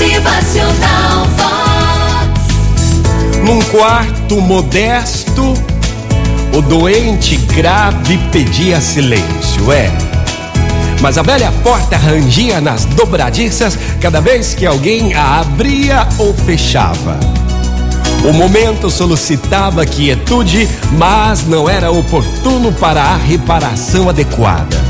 Motivacional Vox. Num quarto modesto, o doente grave pedia silêncio, é. Mas a velha porta rangia nas dobradiças cada vez que alguém a abria ou fechava. O momento solicitava quietude, mas não era oportuno para a reparação adequada.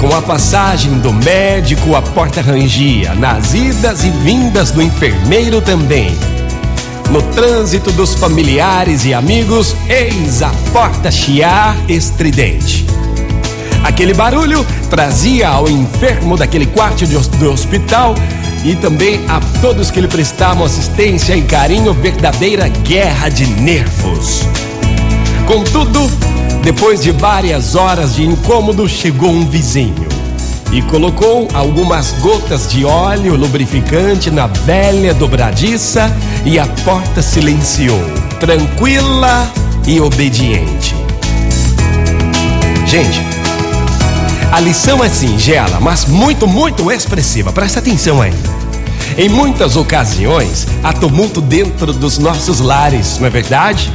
Com a passagem do médico, a porta rangia, nas idas e vindas do enfermeiro também. No trânsito dos familiares e amigos, eis a porta chiar estridente. Aquele barulho trazia ao enfermo daquele quarto do hospital e também a todos que lhe prestavam assistência e carinho verdadeira guerra de nervos. Contudo, depois de várias horas de incômodo, chegou um vizinho e colocou algumas gotas de óleo lubrificante na velha dobradiça e a porta silenciou, tranquila e obediente. Gente, a lição é singela, mas muito, muito expressiva. Presta atenção aí. Em muitas ocasiões, há tumulto dentro dos nossos lares, não é verdade?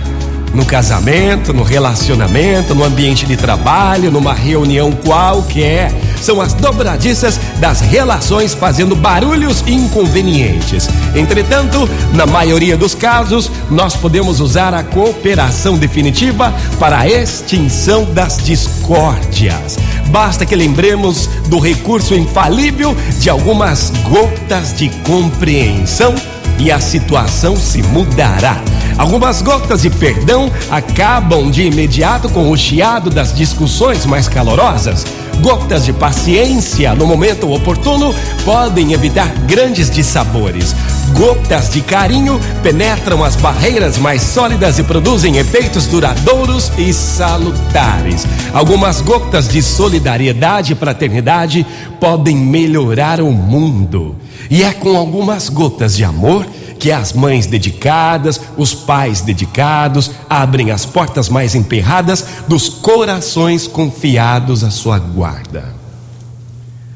No casamento, no relacionamento, no ambiente de trabalho, numa reunião qualquer. São as dobradiças das relações fazendo barulhos inconvenientes. Entretanto, na maioria dos casos, nós podemos usar a cooperação definitiva para a extinção das discórdias. Basta que lembremos do recurso infalível de algumas gotas de compreensão e a situação se mudará. Algumas gotas de perdão acabam de imediato com o chiado das discussões mais calorosas. Gotas de paciência no momento oportuno podem evitar grandes dissabores. Gotas de carinho penetram as barreiras mais sólidas e produzem efeitos duradouros e salutares. Algumas gotas de solidariedade e fraternidade podem melhorar o mundo. E é com algumas gotas de amor que as mães dedicadas, os pais dedicados, abrem as portas mais emperradas dos corações confiados à sua guarda.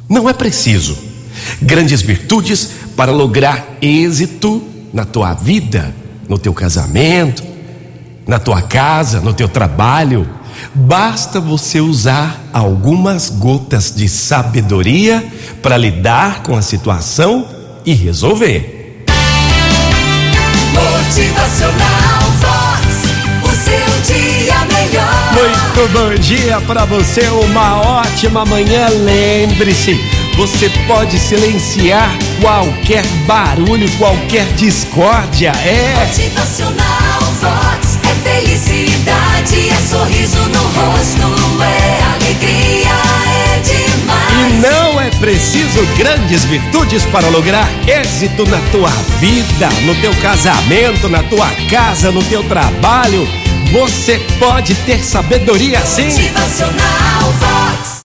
Não é preciso grandes virtudes para lograr êxito na tua vida, no teu casamento, na tua casa, no teu trabalho. Basta você usar algumas gotas de sabedoria para lidar com a situação e resolver. Motivacional Vox, o seu dia melhor. Muito bom dia para você, uma ótima manhã. Lembre-se, você pode silenciar qualquer barulho, qualquer discórdia. É. Motivacional Vox é felicidade, preciso grandes virtudes para lograr êxito na tua vida, no teu casamento, na tua casa, no teu trabalho. Você pode ter sabedoria sim. Motivacional Vox.